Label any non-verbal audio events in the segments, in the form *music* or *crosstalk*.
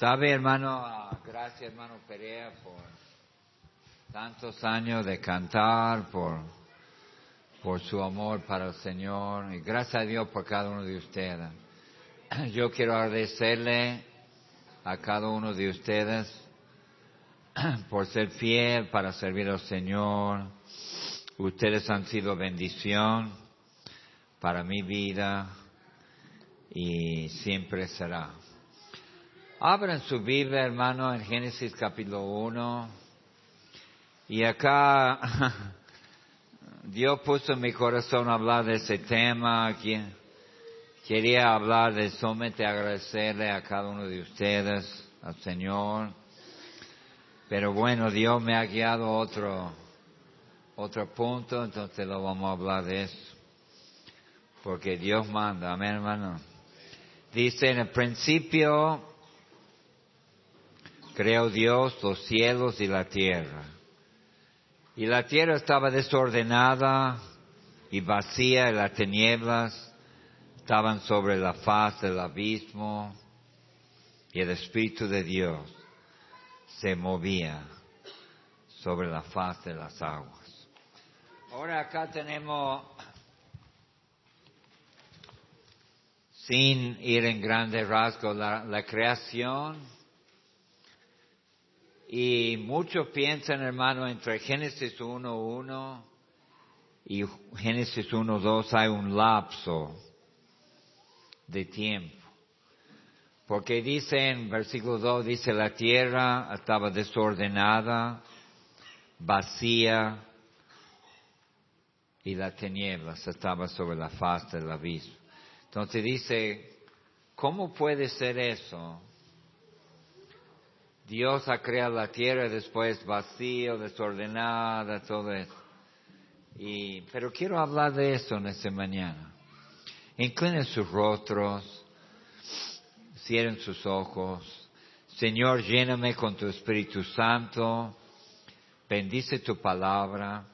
Sabe, hermano, gracias, hermano Perea, por tantos años de cantar, por, por su amor para el Señor, y gracias a Dios por cada uno de ustedes. *clears throat* Yo quiero agradecerle a cada uno de ustedes *clears throat* por ser fiel para servir al Señor. Ustedes han sido bendición para mi vida y siempre será. Abran su Biblia, hermano, en Génesis capítulo 1. Y acá *laughs* Dios puso en mi corazón hablar de ese tema. Quería hablar de solamente agradecerle a cada uno de ustedes, al Señor. Pero bueno, Dios me ha guiado a otro, otro punto, entonces lo vamos a hablar de eso. Porque Dios manda, amén hermano. Dice en el principio, creó Dios los cielos y la tierra. Y la tierra estaba desordenada y vacía y las tinieblas estaban sobre la faz del abismo y el Espíritu de Dios se movía sobre la faz de las aguas. Ahora acá tenemos, sin ir en grandes rasgos, la, la creación y muchos piensan, hermano, entre Génesis 1.1 y Génesis 1.2 hay un lapso de tiempo. Porque dice en versículo 2, dice la tierra estaba desordenada, vacía, y la tinieblas estaba sobre la faz del abismo. Entonces dice, ¿cómo puede ser eso? Dios ha creado la tierra después vacío, desordenada, todo eso. Y, pero quiero hablar de eso en esta mañana. Inclinen sus rostros, cierren sus ojos. Señor, lléname con tu Espíritu Santo. Bendice tu palabra,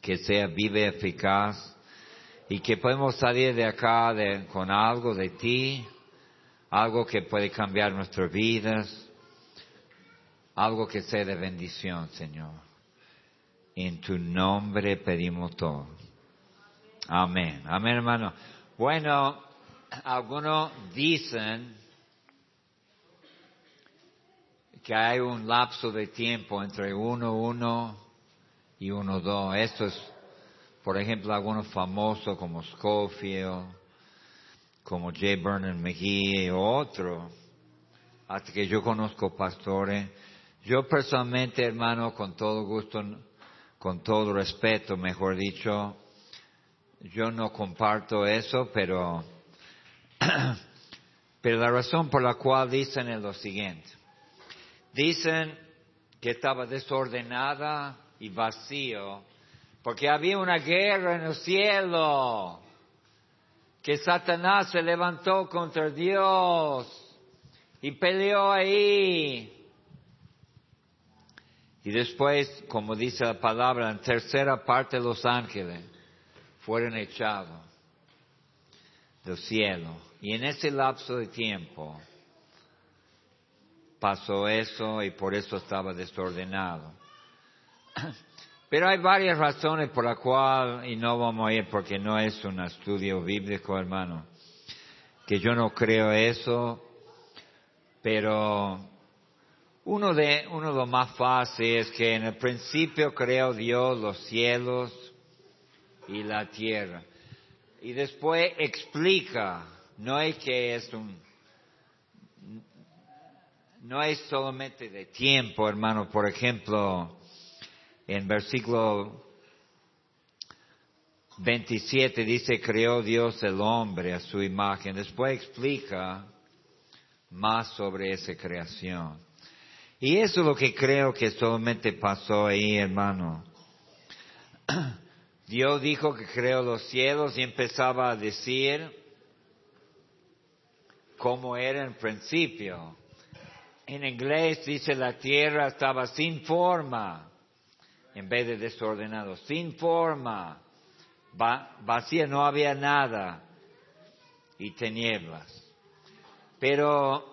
que sea viva y eficaz, y que podamos salir de acá con algo de ti, algo que puede cambiar nuestras vidas, algo que sea de bendición, Señor. En tu nombre pedimos todo. Amén. Amén, hermano. Bueno, algunos dicen que hay un lapso de tiempo entre uno, uno y uno, dos. Esto es, por ejemplo, algunos famosos como Scofield, como J. Vernon McGee y otro, hasta que yo conozco pastores. Yo personalmente, hermano, con todo gusto, con todo respeto, mejor dicho, yo no comparto eso, pero, *clears throat* pero la razón por la cual dicen es lo siguiente. Dicen que estaba desordenada y vacío, porque había una guerra en el cielo que Satanás se levantó contra Dios y peleó ahí. Y después, como dice la palabra, en tercera parte los ángeles fueron echados del cielo. Y en ese lapso de tiempo pasó eso y por eso estaba desordenado. Pero hay varias razones por las cuales, y no vamos a ir porque no es un estudio bíblico, hermano, que yo no creo eso, pero uno de, uno de los más fáciles es que en el principio creó Dios los cielos y la tierra. Y después explica, no es que es un, no es solamente de tiempo, hermano, por ejemplo, en versículo 27 dice, creó Dios el hombre a su imagen. Después explica más sobre esa creación. Y eso es lo que creo que solamente pasó ahí, hermano. *clears throat* Dios dijo que creó los cielos y empezaba a decir cómo era en principio. En inglés dice la tierra estaba sin forma en vez de desordenado, sin forma, vacía, no había nada y tinieblas. Pero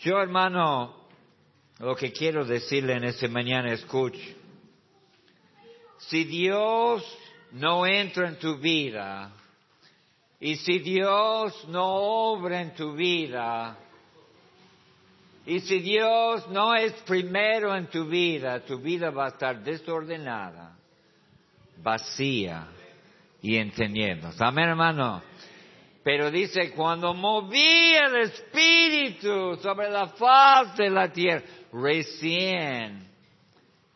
Yo, hermano, lo que quiero decirle en esta mañana, escuche. Si Dios no entra en tu vida, y si Dios no obra en tu vida, y si Dios no es primero en tu vida, tu vida va a estar desordenada, vacía y entendiendo. Amén, hermano. Pero dice, cuando moví el Espíritu sobre la faz de la tierra, recién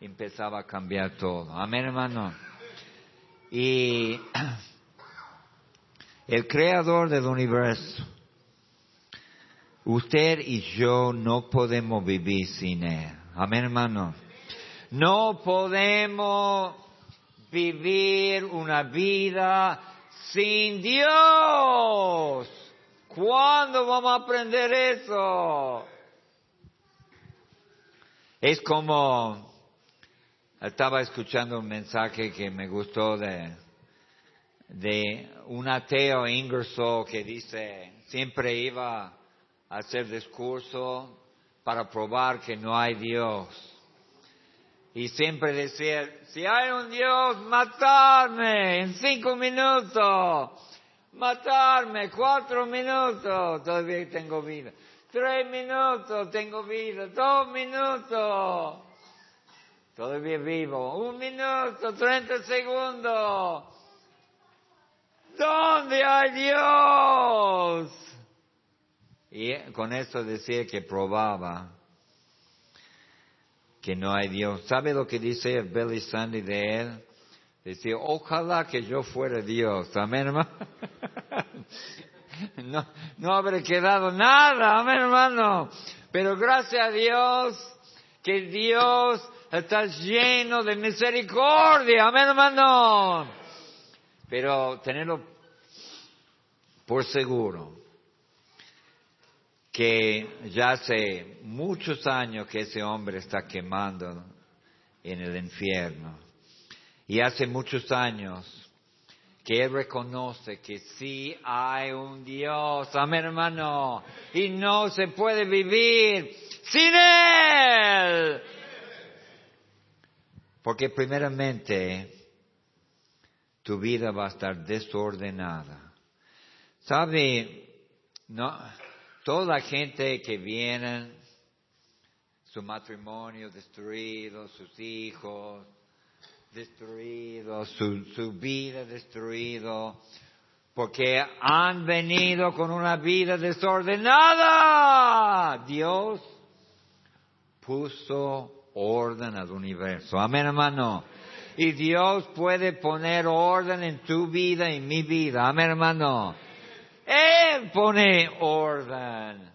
empezaba a cambiar todo. Amén, hermano. Y *clears throat* el creador del universo, usted y yo no podemos vivir sin él. Amén, hermano. No podemos vivir una vida sin Dios. ¿Cuándo vamos a aprender eso? Es como estaba escuchando un mensaje que me gustó de, de un ateo Ingersoll que dice, siempre iba hacer discurso para probar que no hay Dios. Y siempre decía, si hay un Dios, matarme en cinco minutos, matarme cuatro minutos, todavía tengo vida. Tres minutos, tengo vida. Dos minutos. Todavía vivo. Un minuto, treinta segundos. ¿Dónde hay Dios? Y con eso decía que probaba que no hay Dios. ¿Sabe lo que dice Billy Sandy de él? Decía, ojalá que yo fuera Dios. Amén, hermano. *laughs* no, no habré quedado nada. Amén, hermano. Pero gracias a Dios que Dios está lleno de misericordia. Amén, hermano. Pero tenerlo por seguro que ya hace muchos años que ese hombre está quemando en el infierno. Y hace muchos años que él reconoce que sí hay un Dios, amén hermano, y no se puede vivir sin Él. Porque primeramente tu vida va a estar desordenada. ¿Sabe? No, toda gente que viene, su matrimonio destruido, sus hijos destruidos, su, su vida destruido, porque han venido con una vida desordenada. Dios puso orden al universo. Amén, hermano. Y Dios puede poner orden en tu vida y mi vida. Amén, hermano. Él pone orden.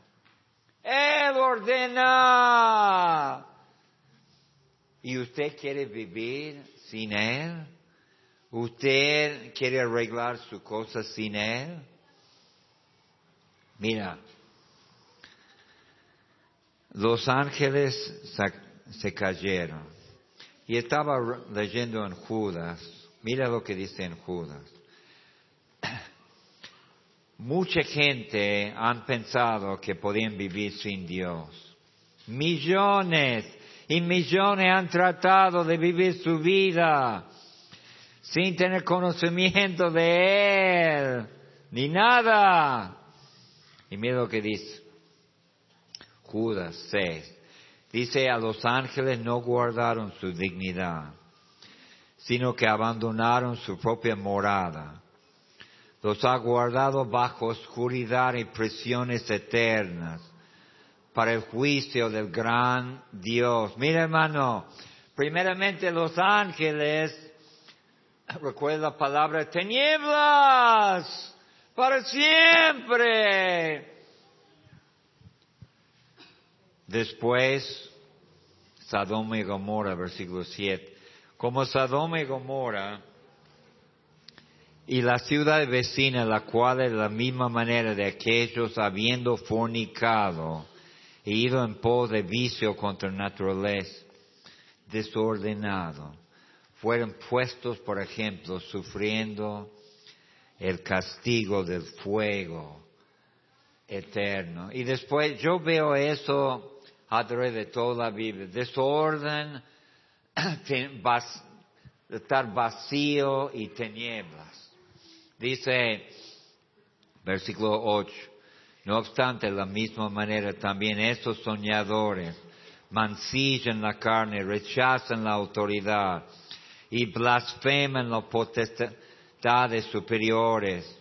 Él ordena. ¿Y usted quiere vivir sin Él? ¿Usted quiere arreglar su cosa sin Él? Mira, los ángeles se cayeron. Y estaba leyendo en Judas, mira lo que dice en Judas. Mucha gente han pensado que podían vivir sin Dios. Millones y millones han tratado de vivir su vida sin tener conocimiento de Él, ni nada. Y mira lo que dice. Judas 6. Dice, a los ángeles no guardaron su dignidad, sino que abandonaron su propia morada. Los ha guardado bajo oscuridad y prisiones eternas para el juicio del gran Dios. Mira hermano, primeramente los ángeles, *clears throat* recuerda la palabra tinieblas, para siempre. Después, Sodoma y Gomorra, versículo 7. Como Sodoma y Gomorra y la ciudad vecina, la cual de la misma manera de aquellos habiendo fornicado e ido en pos de vicio contra naturaleza, desordenado, fueron puestos, por ejemplo, sufriendo el castigo del fuego eterno. Y después yo veo eso a través de toda la Biblia. Desorden, *clears throat* estar vacío y tinieblas. Dice, versículo 8, no obstante, de la misma manera también estos soñadores mancillan la carne, rechazan la autoridad y blasfeman las potestades superiores.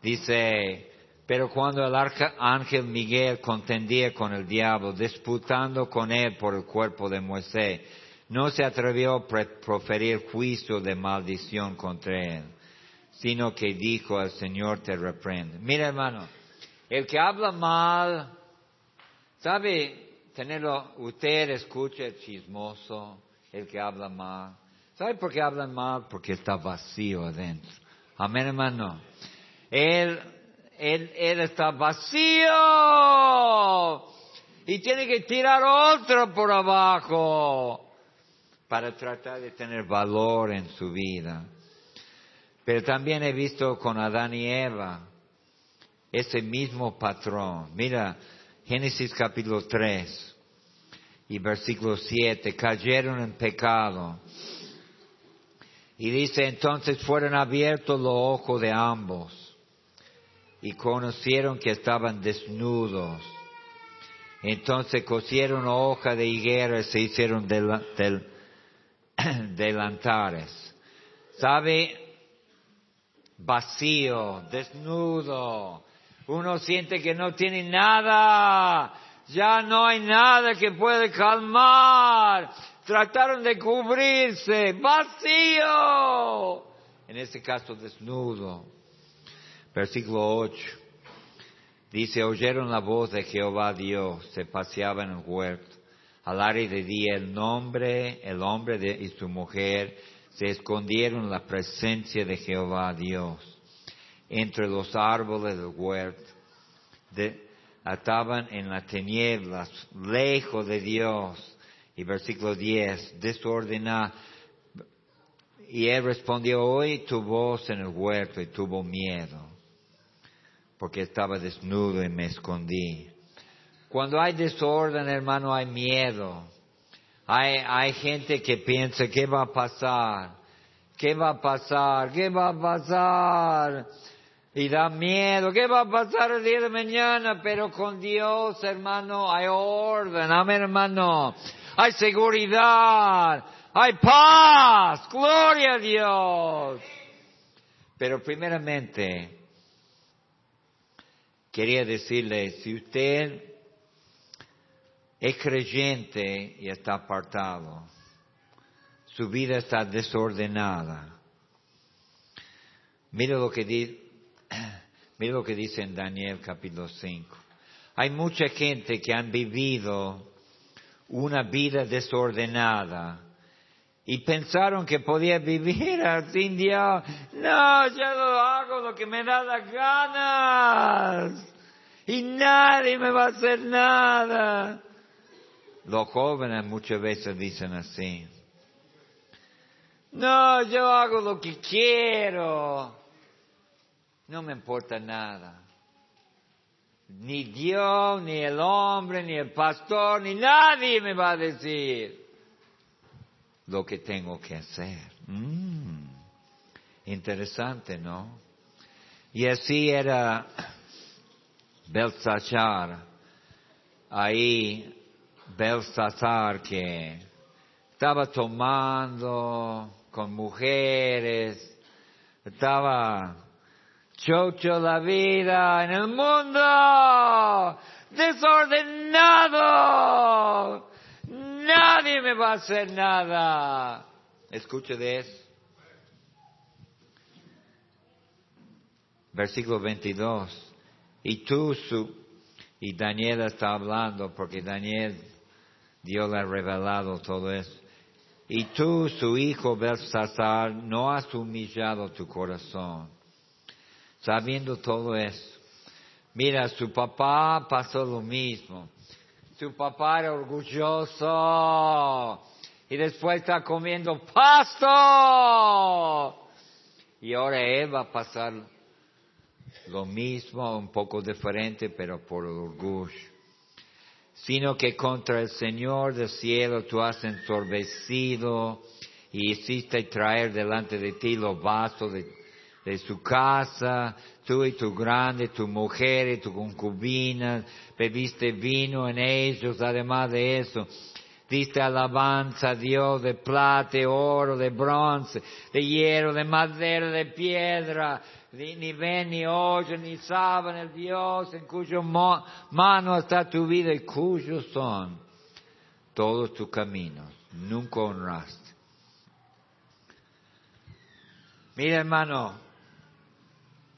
Dice, pero cuando el ángel Miguel contendía con el diablo, disputando con él por el cuerpo de Moisés, no se atrevió a proferir juicio de maldición contra él, sino que dijo al Señor te reprende. Mira hermano, el que habla mal, ¿sabe? Tenerlo, usted escucha el chismoso, el que habla mal. ¿Sabe por qué hablan mal? Porque está vacío adentro. Amén, hermano. Él, él, él está vacío y tiene que tirar otro por abajo para tratar de tener valor en su vida. Pero también he visto con Adán y Eva ese mismo patrón. Mira, Génesis capítulo 3 y versículo 7, cayeron en pecado. Y dice, entonces fueron abiertos los ojos de ambos y conocieron que estaban desnudos. Entonces cosieron hoja de higuera y se hicieron del, *clears throat* del delantares. ¿Sabe? Vacío, desnudo. Uno siente que no tiene nada. Ya no hay nada que puede calmar. Trataron de cubrirse. Vacío. En este caso desnudo. Versículo 8. Dice, oyeron la voz de Jehová Dios, se paseaban en el huerto al aire de día el nombre, el hombre y su mujer se escondieron la presencia de Jehová Dios entre los árboles del huerto. estaban en las tinieblas, lejos de Dios. Y versículo 10, desordenada. Y él respondió, oí tu voz en el huerto y tuvo miedo, porque estaba desnudo y me escondí. Cuando hay desorden, hermano, hay miedo. Hay, hay gente que piensa, ¿qué va a pasar? ¿Qué va a pasar? ¿Qué va a pasar? Y da miedo, ¿qué va a pasar el día de mañana? Pero con Dios, hermano, hay orden, amén, hermano. Hay seguridad, hay paz, gloria a Dios. Pero primeramente, quería decirle, si usted es creyente y está apartado. Su vida está desordenada. Mira lo que, dice, *clears throat* mira lo que dice en Daniel capítulo 5. Hay mucha gente que han vivido una vida desordenada y pensaron que podía vivir sin Dios. No, yo lo hago lo que me da las ganas y nadie me va a hacer nada. Los jóvenes muchas veces dicen así. No, yo hago lo que quiero. No me importa nada. Ni Dios, ni el hombre, ni el pastor, ni nadie me va a decir lo que tengo que hacer. Mm. Interesante, ¿no? Y así era Belsachar ahí Belsasar que estaba tomando con mujeres, estaba chocho la vida en el mundo, desordenado, nadie me va a hacer nada. Escuche de eso. Versículo 22. Y tú, su, y Daniel está hablando porque Daniel Dios le ha revelado todo eso. Y tú, su hijo Belsasar, no has humillado tu corazón, sabiendo todo eso. Mira, su papá pasó lo mismo. Su papá era orgulloso y después está comiendo pasto. Y ahora él va a pasar lo mismo, un poco diferente, pero por orgullo. Sino que contra el Señor del cielo tú has ensorbecido y hiciste traer delante de ti los vasos de, de su casa, tú y tu grande, tu mujer y tu concubina, bebiste vino en ellos, además de eso, diste alabanza a Dios de plata, de oro, de bronce, de hierro, de madera, de piedra, ni ven, ni oyen, ni saben el Dios en cuyo mano está tu vida y cuyos son todos tus caminos. Nunca honraste. Mira hermano,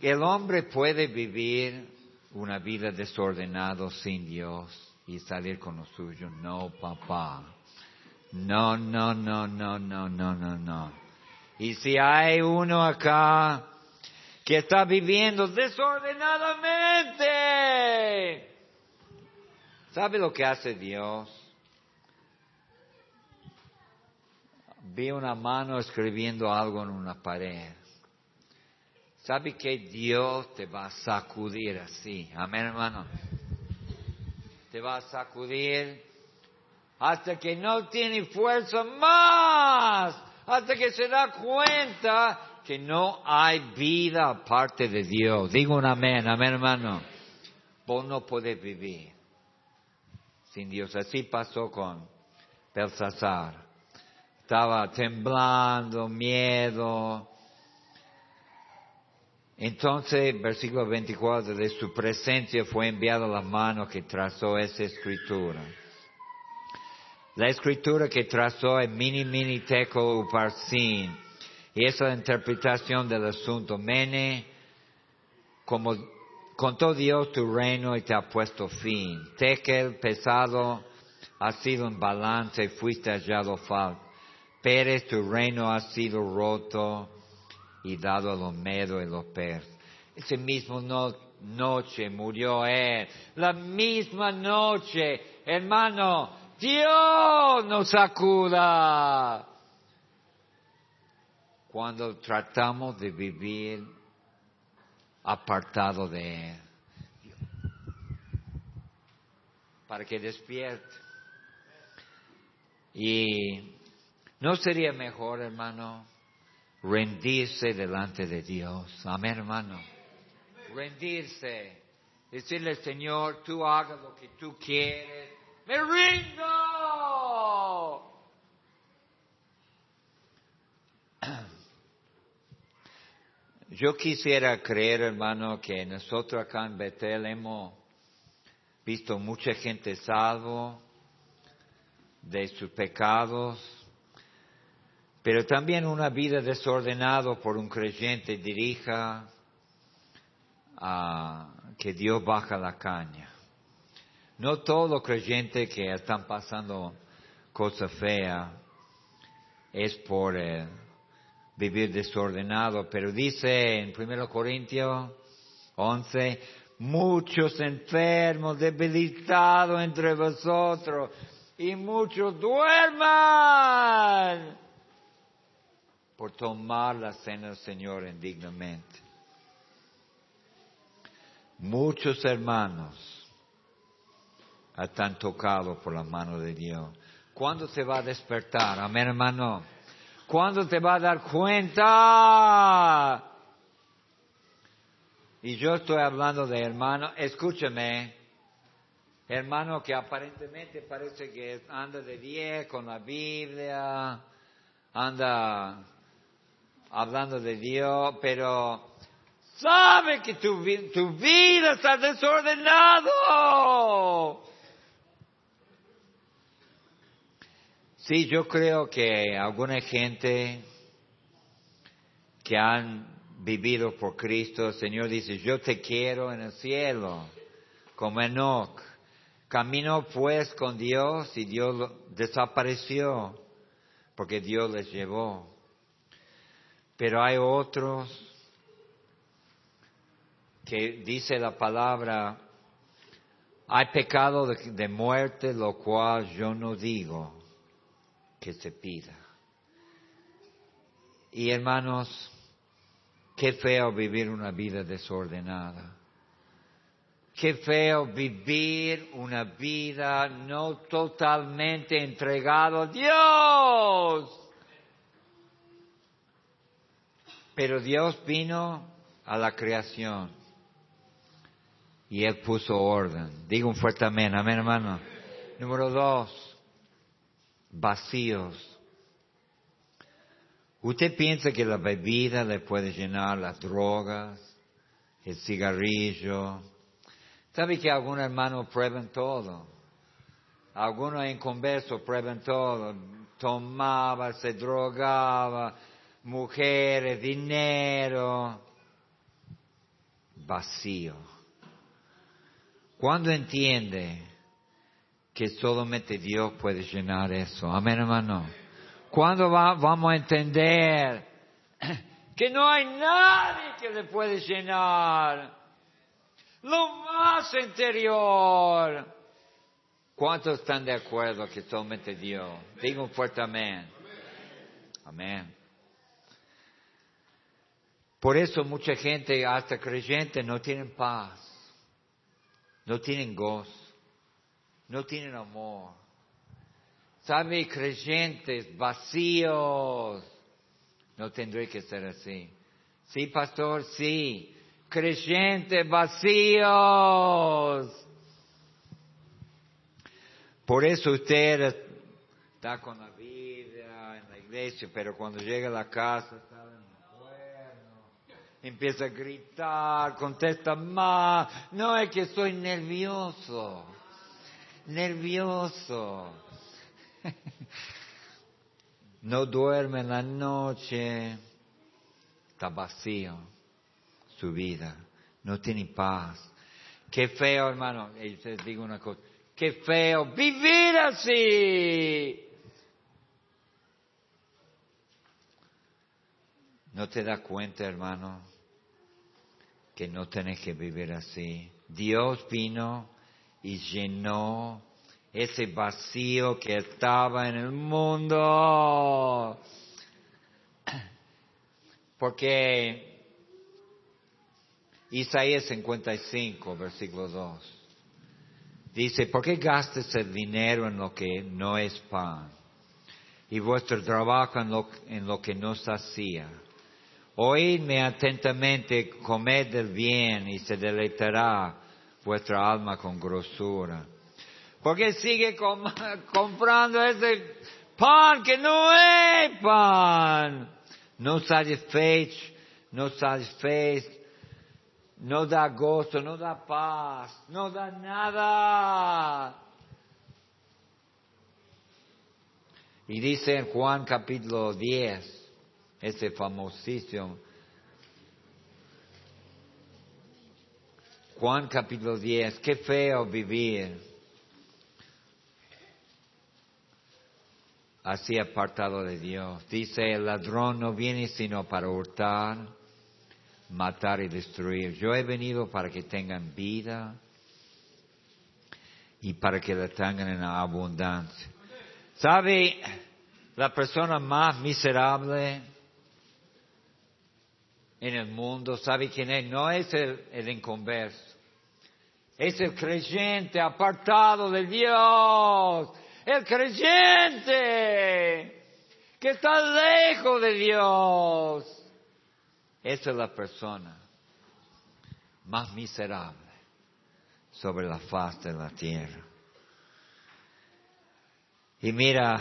el hombre puede vivir una vida desordenada sin Dios y salir con lo suyo. No, papá. No, no, no, no, no, no, no, no. Y si hay uno acá que está viviendo desordenadamente. ¿Sabe lo que hace Dios? Vi una mano escribiendo algo en una pared. ¿Sabe que Dios te va a sacudir así? Amén, hermano. Te va a sacudir hasta que no tiene fuerza más, hasta que se da cuenta que no hay vida aparte de Dios. Digo un amén, amén hermano. Vos no puedes vivir sin Dios. Así pasó con Belsasar. Estaba temblando, miedo. Entonces, versículo 24, de su presencia fue enviada la mano que trazó esa escritura. La escritura que trazó es mini mini teco uparsin y esa interpretación del asunto. Mene, como contó Dios tu reino y te ha puesto fin. Tekel, pesado, ha sido en balance y fuiste hallado falso. Pérez, tu reino ha sido roto y dado a los medos y los persas. Ese mismo noche murió él. La misma noche, hermano, Dios nos acuda cuando tratamos de vivir apartado de Él. Para que despierte. Y no sería mejor, hermano, rendirse delante de Dios. Amén, hermano. Rendirse. Decirle, Señor, tú hagas lo que tú quieres. Me rindo. Yo quisiera creer, hermano, que nosotros acá en Betel hemos visto mucha gente salvo de sus pecados, pero también una vida desordenada por un creyente dirija a que Dios baja la caña. No todos los creyentes que están pasando cosas feas es por vivir desordenado, pero dice en 1 Corintios 11, muchos enfermos, debilitados entre vosotros, y muchos duerman por tomar la cena del Señor indignamente. Muchos hermanos están tocados por la mano de Dios. ¿Cuándo se va a despertar? Amén, hermano. ¿Cuándo te va a dar cuenta? Y yo estoy hablando de hermano, escúchame, hermano que aparentemente parece que anda de diez con la Biblia, anda hablando de Dios, pero sabe que tu, tu vida está desordenado. Sí, yo creo que alguna gente que han vivido por Cristo, el Señor dice, yo te quiero en el cielo, como Enoch. Caminó pues con Dios y Dios desapareció porque Dios les llevó. Pero hay otros que dice la palabra, hay pecado de muerte, lo cual yo no digo que se pida. Y hermanos, Qué feo vivir una vida desordenada. Qué feo vivir una vida no totalmente entregado a Dios. Pero Dios vino a la creación y Él puso orden. Digo un fuerte amén, amén hermano. Número dos, vacíos. ¿Usted piensa que la bebida le puede llenar las drogas, el cigarrillo? ¿Sabe que algunos hermanos prueban todo? Algunos en converso prueban todo. Tomaba, se drogaba, mujeres, dinero. Vacío. ¿Cuándo entiende que solamente Dios puede llenar eso? Amén, hermano. ¿Cuándo vamos a entender *clears throat* que no hay nadie que le puede llenar? Lo más interior. ¿Cuántos están de acuerdo que solamente Dios? Digo un fuerte amén. Amén. Por eso mucha gente, hasta creyente, no tienen paz, no tienen gozo, no tienen amor. ¿Sabe? Creyentes vacíos. No tendré que ser así. Sí, pastor, sí. Creyentes vacíos. Por eso usted está con la Biblia en la iglesia, pero cuando llega a la casa está en el empieza a gritar, contesta más. No es que estoy nervioso, nervioso. *laughs* No duerme en la noche, está vacío su vida, no tiene paz. Qué feo, hermano, y les digo una cosa, qué feo vivir así. ¿No te das cuenta, hermano, que no tenés que vivir así? Dios vino y llenó ese vacío que estaba en el mundo. Porque Isaías 55, versículo 2, dice, ¿por qué gastes el dinero en lo que no es pan? Y vuestro trabajo en lo, en lo que no sacía. Oídme atentamente, comed del bien y se deleitará vuestra alma con grosura. Porque sigue *laughs* comprando ese pan que no es pan. No satisfecho, no satisfecho, no da gozo, no da paz, no da nada. Y dice en Juan capítulo 10, ese famosísimo, Juan capítulo 10, qué feo vivir así apartado de Dios. Dice, el ladrón no viene sino para hurtar, matar y destruir. Yo he venido para que tengan vida y para que la tengan en abundancia. ¿Sabe? La persona más miserable en el mundo, ¿sabe quién es? No es el, el inconverso. Es el creyente apartado de Dios el creyente que está lejos de Dios. Esa es la persona más miserable sobre la faz de la tierra. Y mira,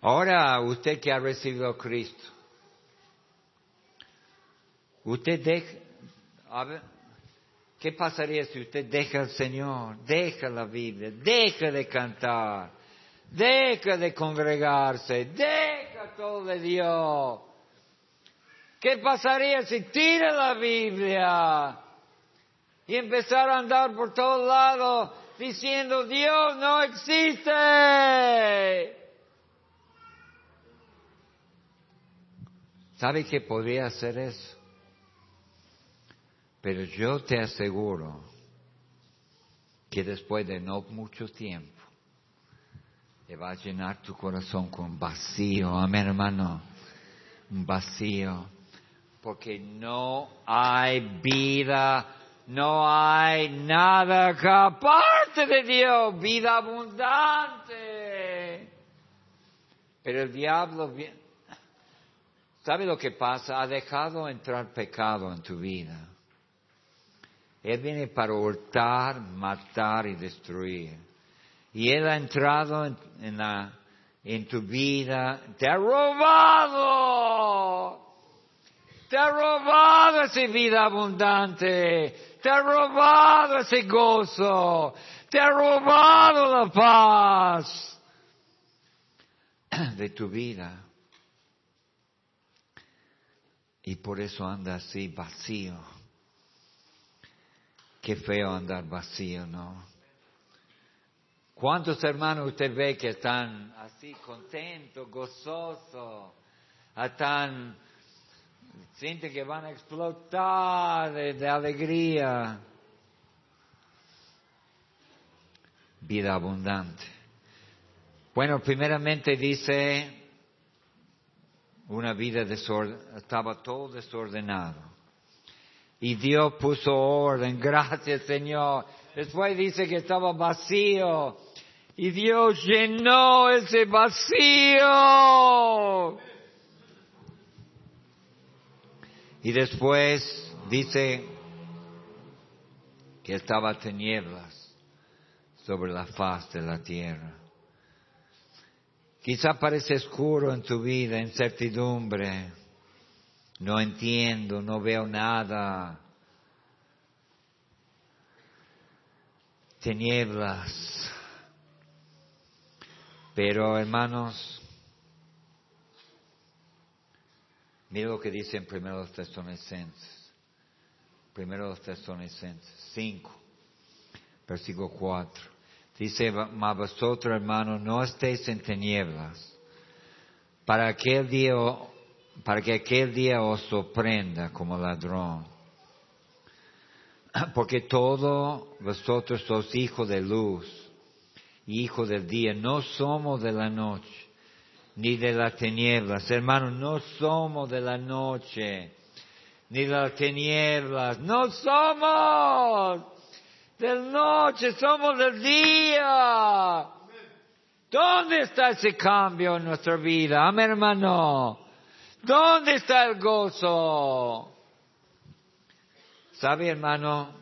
ahora usted que ha recibido a Cristo, usted deja, a ver, ¿Qué pasaría si usted deja al Señor, deja la Biblia, deja de cantar, deja de congregarse, deja todo de Dios? ¿Qué pasaría si tira la Biblia y empezar a andar por todos lados diciendo Dios no existe? ¿Sabe qué podría hacer eso? Pero yo te aseguro que después de no mucho tiempo, y va a llenar tu corazón con vacío. Amén, hermano. Un vacío. Porque no hay vida, no hay nada que aparte de Dios, vida abundante. Pero el diablo, ¿sabe lo que pasa? Ha dejado entrar pecado en tu vida. Él viene para hurtar, matar y destruir. Y Él ha entrado en, en tu vida, te ha robado. Te ha robado esa vida abundante. Te ha robado ese gozo. Te ha robado la paz *clears throat* de tu vida. Y por eso anda así vacío. Qué feo andar vacío, ¿no? ¿Cuántos hermanos usted ve que están así contentos, gozosos, están, sienten que van a explotar de, alegría? Vida abundante. Bueno, primeramente dice una vida estaba todo desordenado. Y Dios puso orden, *laughs* gracias Señor. Después dice que estaba vacío. Y Dios llenó ese vacío. Y después dice que estaba tinieblas sobre la faz de la tierra. Quizá parece oscuro en tu vida, incertidumbre no entiendo, no veo nada. Tinieblas. Pero hermanos, mira lo que dice en primero los Tesalonicenses. Primero los Tesalonicenses 5, versículo 4. Dice, mas vosotros hermanos no estéis en tinieblas, para aquel día para que aquel día os sorprenda como ladrón. *clears throat* Porque todos vosotros sois hijos de luz, hijos del día, no somos de la noche, ni de las tinieblas. Hermanos, no somos de la noche, ni de las tinieblas, no somos del noche, somos del día. ¿Dónde está ese cambio en nuestra vida? Amén, hermano. ¿Dónde está el gozo? ¿Sabe, hermano?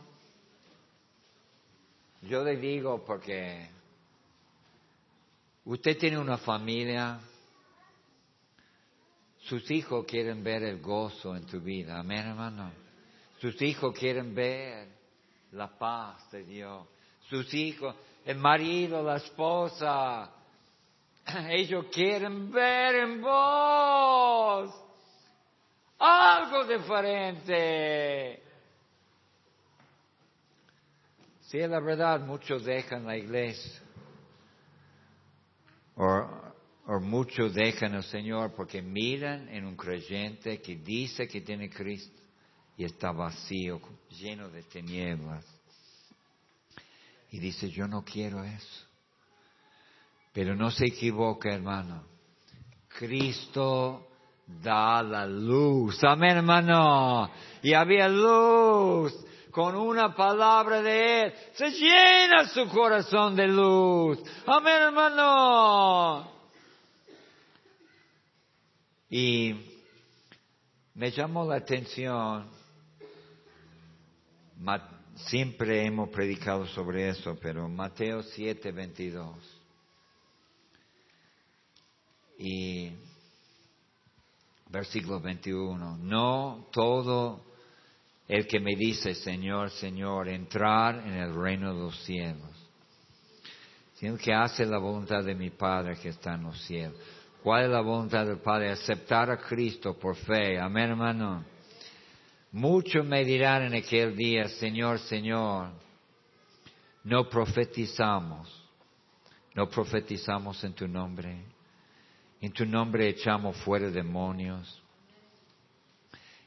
Yo le digo porque usted tiene una familia, sus hijos quieren ver el gozo en tu vida, amén, hermano. Sus hijos quieren ver la paz de Dios. Sus hijos, el marido, la esposa, *clears throat* ellos quieren ver en vos algo diferente. Si es la verdad, muchos dejan la iglesia. O, muchos dejan al Señor porque miran en un creyente que dice que tiene Cristo y está vacío, lleno de tinieblas. Y dice, yo no quiero eso. Pero no se equivoque, hermano. Cristo da la luz. Amén, hermano. Y había luz. Con una palabra de Él se llena su corazón de luz. Amén, hermano. Y me llamó la atención, siempre hemos predicado sobre eso, pero Mateo 7, 22. Y versículo 21, no todo el que me dice Señor, Señor, entrar en el reino de los cielos, sino que hace la voluntad de mi Padre que está en los cielos. ¿Cuál es la voluntad del Padre? Aceptar a Cristo por fe. Amén, hermano. Muchos me dirán en aquel día, Señor, Señor, no profetizamos, no profetizamos en tu nombre en tu nombre echamos fuera demonios.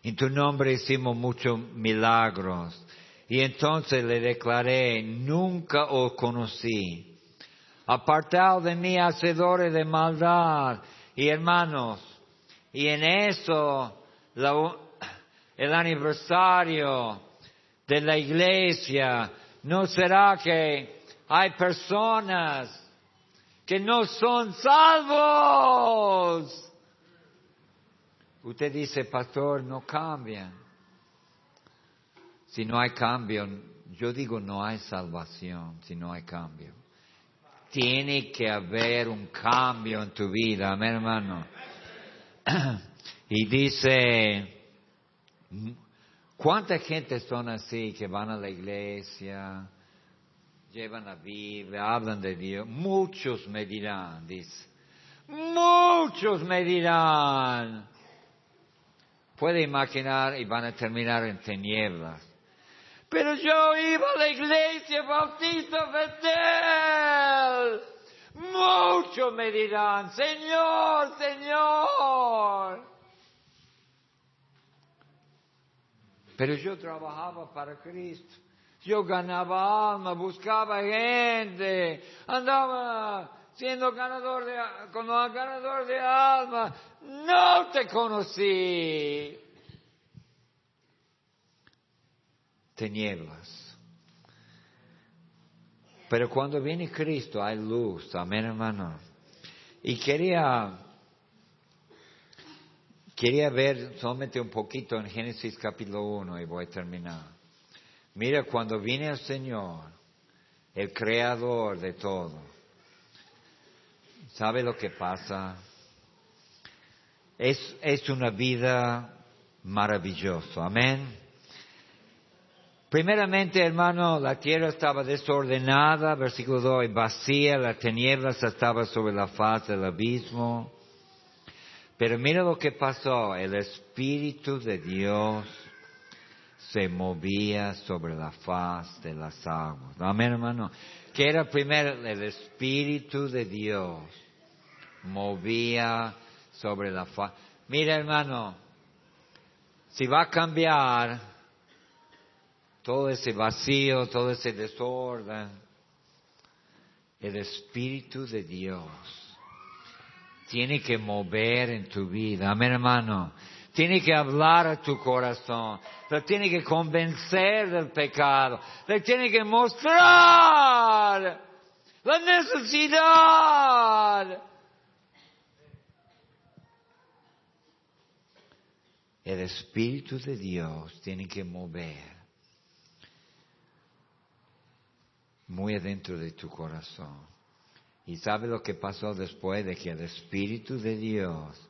En tu nombre hicimos muchos milagros. Y entonces le declaré, nunca os conocí. apartado de mí, hacedores de maldad. Y hermanos, y en eso, el aniversario de la iglesia, no será que hay personas que no son salvos. Usted dice, pastor, no cambian. Si no hay cambio, yo digo no hay salvación si no hay cambio. Tiene que haber un cambio en tu vida, amén hermano. *clears throat* Y dice, ¿cuánta gente son así que van a la iglesia, llevan la Biblia, hablan de Dios? Muchos me dirán, dice. Muchos me dirán. Puede imaginar y van a terminar en tinieblas. Pero yo iba a la iglesia Bautista Betel. Muchos me dirán, Señor, Señor. Pero yo trabajaba para Cristo. Yo ganaba alma, buscaba gente, andaba siendo ganador de, como ganador de alma. No te conocí. tinieblas. Pero cuando viene Cristo hay luz, amén hermano. Y quería, quería ver solamente un poquito en Génesis capítulo 1 y voy a terminar. Mira, cuando viene el Señor, el creador de todo, ¿sabe lo que pasa? Es, es una vida maravillosa, amén. Primeramente, hermano, la tierra estaba desordenada, versículo 2, vacía, la tinieblas estaba sobre la faz del abismo. Pero mira lo que pasó, el Espíritu de Dios se movía sobre la faz de las aguas. Amén, hermano. Que era primero el Espíritu de Dios movía sobre la faz. Mira, hermano, si va a cambiar, todo ese vacío, todo ese desorden, el Espíritu de Dios tiene que mover en tu vida. Amén, hermano. Tiene que hablar a tu corazón. Te tiene que convencer del pecado. Te tiene que mostrar la necesidad. El Espíritu de Dios tiene que mover muy adentro de tu corazón. ¿Y sabe lo que pasó después de que el Espíritu de Dios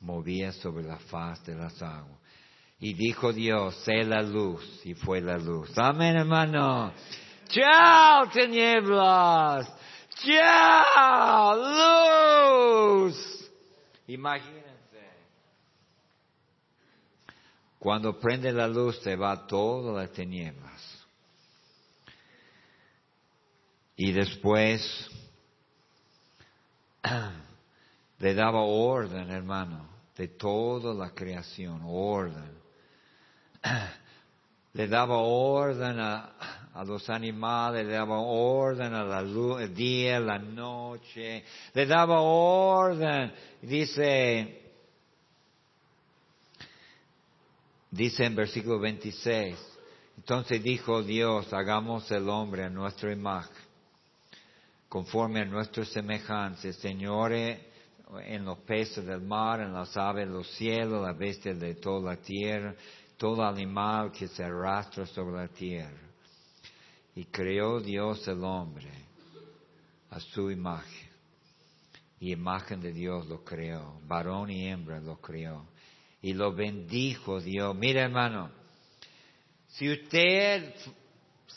movía sobre la faz de las aguas? Y dijo Dios, sé la luz, y fue la luz. Amén, hermano. Chao, tinieblas. Chao, luz. Imagínense. Cuando prende la luz se va toda la tiniebla. Y después *clears throat* le daba orden, hermano, de toda la creación, orden. *clears throat* Le daba orden a, los animales, le daba orden a la luz, el día, la noche, le daba orden. Dice, dice en versículo 26, entonces dijo Dios, hagamos el hombre a nuestra imagen conforme a nuestra semejanza, Señor, en los peces del mar, en las aves de los cielos, la bestia de toda la tierra, todo animal que se arrastra sobre la tierra. Y creó Dios el hombre a su imagen. Y imagen de Dios lo creó. Varón y hembra lo creó. Y lo bendijo Dios. Mira hermano, si usted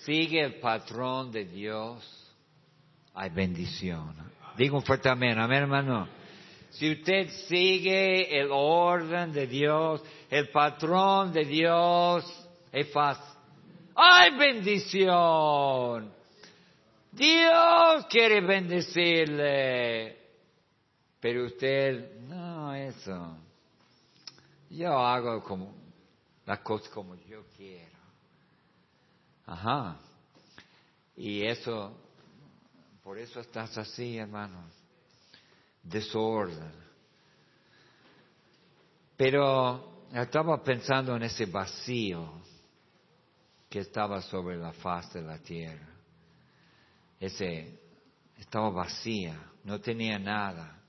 sigue el patrón de Dios, hay bendición. Digo un fuerte amén, amén hermano. Si usted sigue el orden de Dios, el patrón de Dios, es fácil. ¡Hay bendición! Dios quiere bendecirle. Pero usted, no, eso. Yo hago como las cosas como yo quiero. Ajá. Y eso Por eso estás así, hermano. Desorden. Pero estaba pensando en ese vacío que estaba sobre la faz de la tierra. Ese estaba vacía, no tenía nada.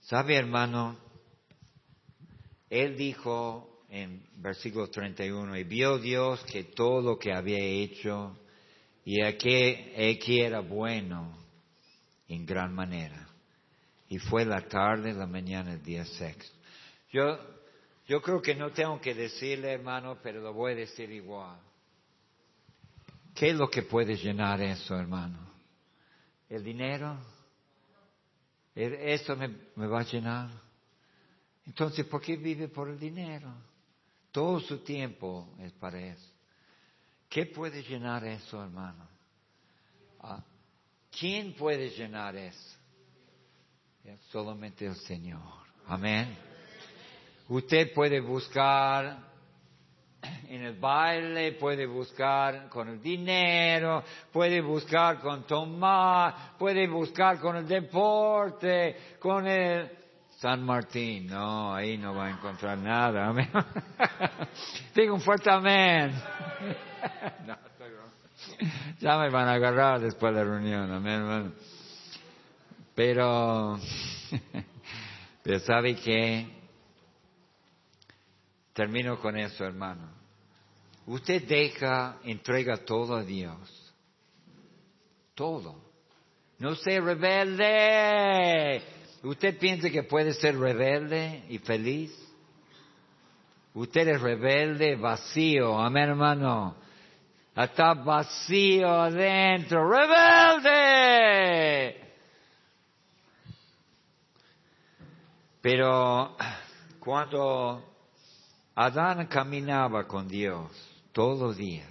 ¿Sabe, hermano? Él dijo en versículo 31, y vio Dios que todo lo que había hecho, y aquí, aquí era bueno en gran manera. Y fue la tarde, la mañana, el día sexto. Yo, yo creo que no tengo que decirle, hermano, pero lo voy a decir igual. ¿Qué es lo que puede llenar eso, hermano? ¿El dinero? ¿Eso me, me va a llenar? Entonces, ¿por qué vive por el dinero? Todo su tiempo es para eso. ¿Qué puede llenar eso, hermano? Ah, ¿Quién puede llenar eso? Solamente el Señor. Amén. Usted puede buscar en el baile, puede buscar con el dinero, puede buscar con tomar, puede buscar con el deporte, con el San Martín. No, ahí no va a encontrar nada. Amén. *laughs* Digo un fuerte amén. *laughs* *laughs* ya me van a agarrar después de la reunión. Amén, Pero, *laughs* pero sabe que termino con eso, hermano. Usted deja, entrega todo a Dios. Todo. No sea rebelde. ¿Usted piensa que puede ser rebelde y feliz? Usted es rebelde, vacío. Amén, hermano. Está vacío adentro. ¡Rebelde! Pero cuando Adán caminaba con Dios, todos los días.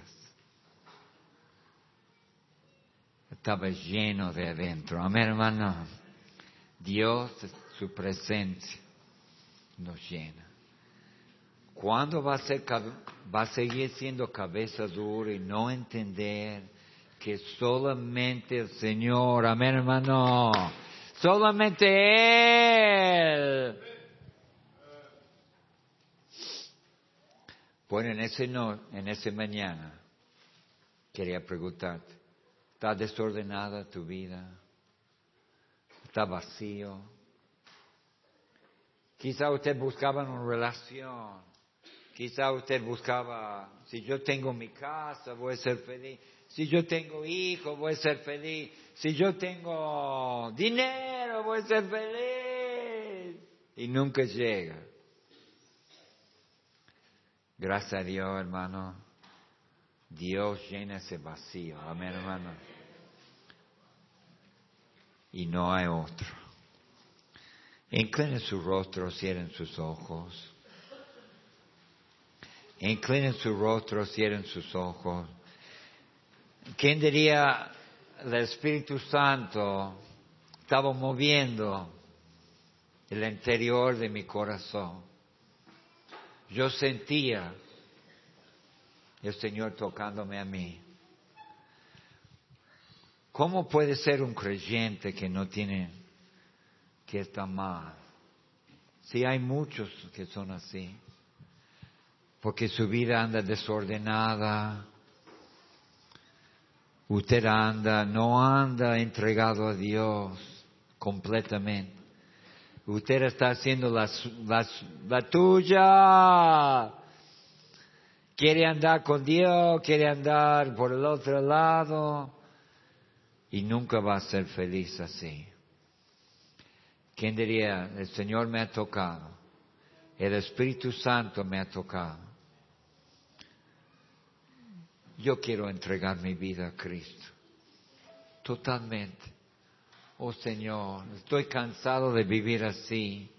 Estaba lleno de adentro. Amén, hermano. Dios, su presencia, nos llena. ¿Cuándo va a, ser, va a seguir siendo cabeza dura y no entender que solamente el Señor, amén hermano, solamente Él Bueno, en ese, no, en ese mañana quería preguntarte, ¿está desordenada tu vida? ¿Está vacío? Quizá usted buscaba una relación, quizá usted buscaba, si yo tengo mi casa, voy a ser feliz, si yo tengo hijos, voy a ser feliz, si yo tengo dinero, voy a ser feliz. Y nunca llega. Gracias a Dios, hermano. Dios llena ese vacío. Amén, hermano. Y no hay otro. Inclinen su rostro, cierren sus ojos. Inclinen su rostro, cierren sus ojos. ¿Quién diría el Espíritu Santo estaba moviendo el interior de mi corazón? yo sentía el Señor tocándome a mí. ¿Cómo puede ser un creyente que no tiene, que está mal? Si hay muchos que son así, porque su vida anda desordenada, usted anda, no anda entregado a Dios completamente. Usted está haciendo la, tuya. Quiere andar con Dios, quiere andar por el otro lado y nunca va a ser feliz así. ¿Quién diría, el Señor me ha tocado, el Espíritu Santo me ha tocado? Yo quiero entregar mi vida a Cristo, totalmente. Oh Señor, estoy cansado de vivir así.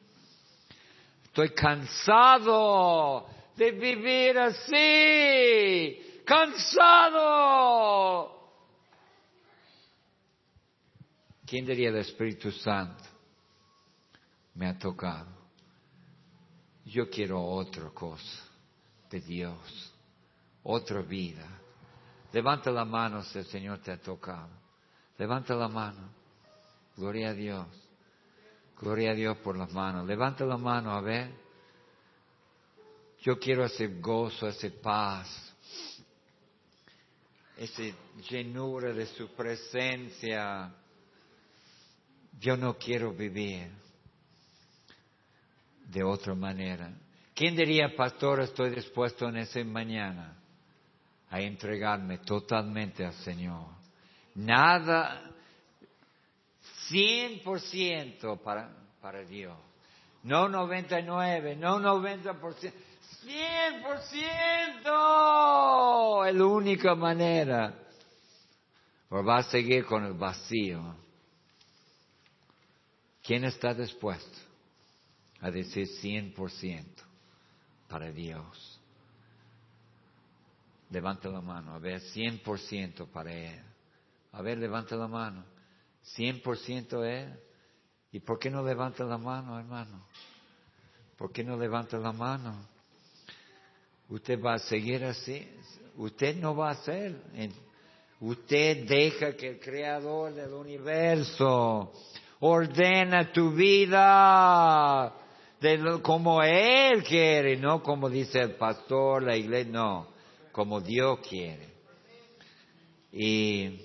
Estoy cansado de vivir así. Cansado. ¿Quién diría el Espíritu Santo? Me ha tocado. Yo quiero otra cosa de Dios, otra vida. Levanta la mano si el Señor te ha tocado. Levanta la mano. Gloria a Dios. Gloria a Dios por las manos. Levanta la mano, a ver. Yo quiero ese gozo, ese paz, esa llenura de su presencia. Yo no quiero vivir de otra manera. ¿Quién diría, pastor, estoy dispuesto en esa mañana a entregarme totalmente al Señor? Nada, cien por ciento para, para Dios. No 99, no 90%, cien por ciento. Es la única manera. O va a seguir con el vacío. ¿Quién está dispuesto a decir cien por ciento para Dios? Levanta la mano, a ver, cien por ciento para Él. A ver, levanta la mano. Cien por ciento Él. ¿Y por qué no levanta la mano, hermano? ¿Por qué no levanta la mano? Usted va a seguir así. Usted no va a hacer. Usted deja que el creador del universo ordena tu vida como Él quiere, no como dice el pastor, la iglesia, no, como Dios quiere. Y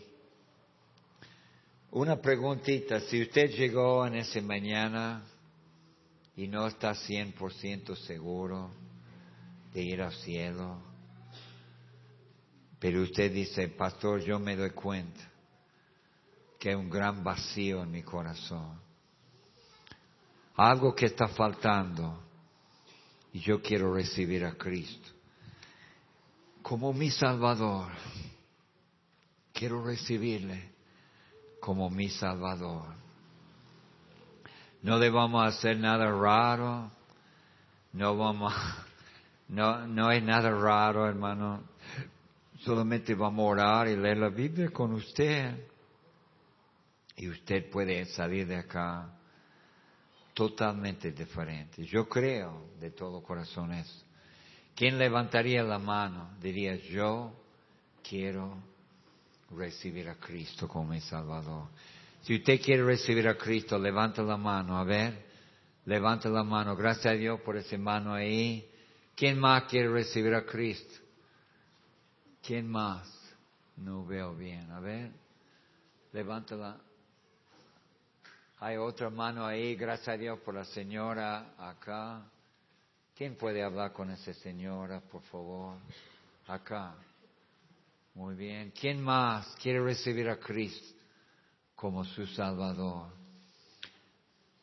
una preguntita, si usted llegó en esa mañana y no está 100% seguro de ir al cielo, pero usted dice, pastor, yo me doy cuenta que hay un gran vacío en mi corazón, algo que está faltando y yo quiero recibir a Cristo como mi Salvador, quiero recibirle como mi Salvador. No le vamos a hacer nada raro, no vamos, no, no es nada raro, hermano. Solamente vamos a orar y leer la Biblia con usted. Y usted puede salir de acá totalmente diferente. Yo creo de todo corazón eso. ¿Quién levantaría la mano? Diría, yo quiero recibir a Cristo como mi Salvador. Si usted quiere recibir a Cristo, levanta la mano, a ver, levanta la mano. Gracias a Dios por esa mano ahí. ¿Quién más quiere recibir a Cristo? ¿Quién más? No veo bien, a ver, levántala. Hay otra mano ahí, gracias a Dios por la señora acá. ¿Quién puede hablar con esa señora, por favor? Acá. Muy bien. ¿Quién más quiere recibir a Cristo como su Salvador?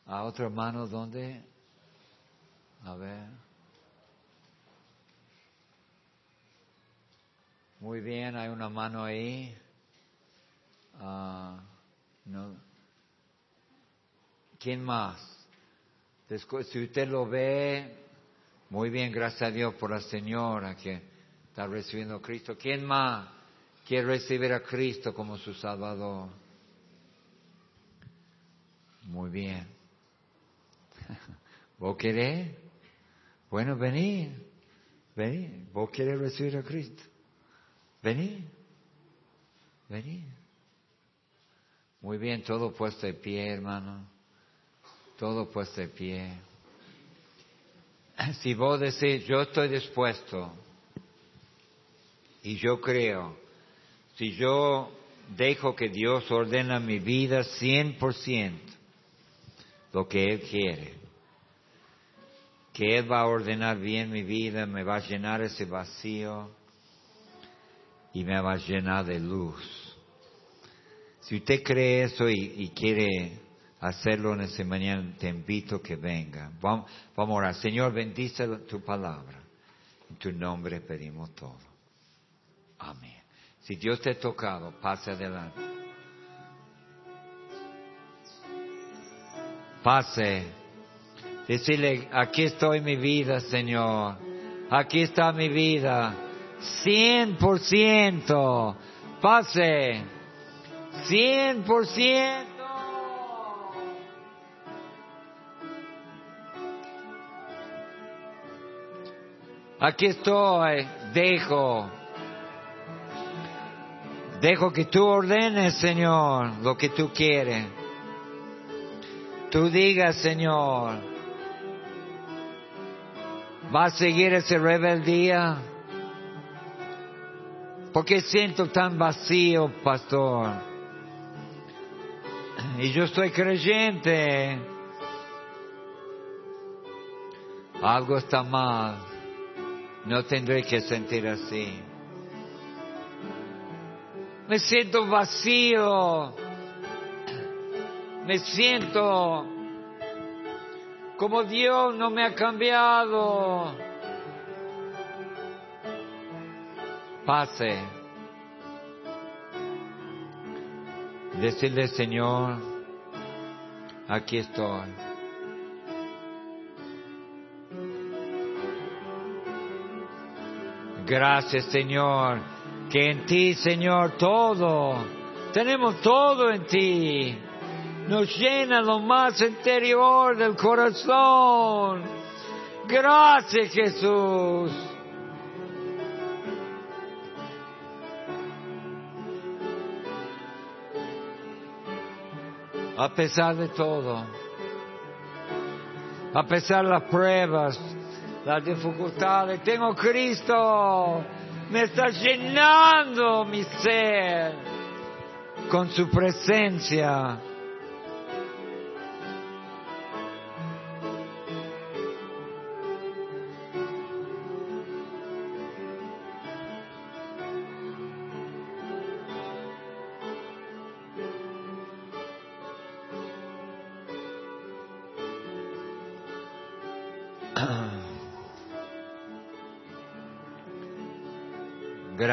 ¿A otra mano dónde? A ver. Muy bien, hay una mano ahí. Ah, no. ¿Quién más? si usted lo ve, muy bien, gracias a Dios por la señora que está recibiendo a Cristo. ¿Quién más? quiere recibir a Cristo como su Salvador. Muy bien. *laughs* ¿Vos querés? Bueno, vení. Vení. ¿Vos querés recibir a Cristo? Vení. Vení. Muy bien, todo puesto de pie, hermano. Todo puesto de pie. Si vos decís, yo estoy dispuesto y yo creo si yo dejo que Dios ordena mi vida 100%, lo que Él quiere, que Él va a ordenar bien mi vida, me va a llenar ese vacío y me va a llenar de luz. Si usted cree eso y, quiere hacerlo en ese mañana, te invito a que venga. Vamos, vamos a orar. Señor, bendice tu palabra. En tu nombre pedimos todo. Amén. Si Dios te ha tocado, pase adelante. Pase. Decirle, aquí estoy mi vida, Señor. Aquí está mi vida. Cien por ciento. Pase. Cien por ciento. Aquí estoy. Dejo Dejo que tú ordenes, Señor, lo que tú quieres. Tú digas, Señor, ¿va a seguir esa rebeldía? ¿Por qué siento tan vacío, pastor? Y yo estoy creyente. Algo está mal. No tendré que sentir así. Me siento vacío. Me siento como Dios no me ha cambiado. Pase. Decirle, Señor, aquí estoy. Gracias, Señor, que en ti, Señor, todo, tenemos todo en ti. Nos llena lo más interior del corazón. Gracias, Jesús. A pesar de todo, a pesar de las pruebas, las dificultades, tengo Cristo, me está llenando mi ser con su presencia.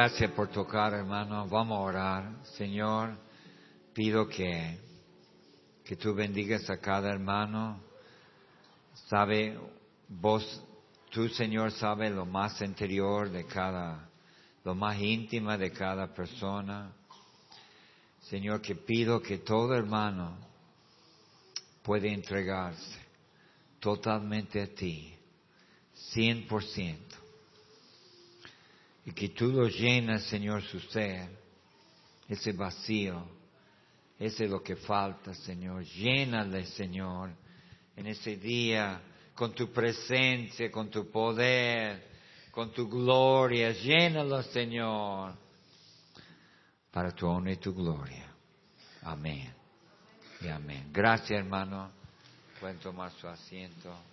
Gracias por tocar, hermano. Vamos a orar. Señor, pido que, que tú bendigas a cada hermano. Sabe, vos, tú, Señor, sabes lo más interior de cada, lo más íntima de cada persona. Señor, que pido que todo hermano puede entregarse totalmente a ti, cien por ciento y que tú lo llenas, Señor, su ser, ese vacío, ese es lo que falta, Señor. Llénale, Señor, en ese día con tu presencia, con tu poder, con tu gloria. Llénalo, Señor, para tu honor y tu gloria. Amén. Y amén. Gracias, hermano. Pueden tomar su asiento.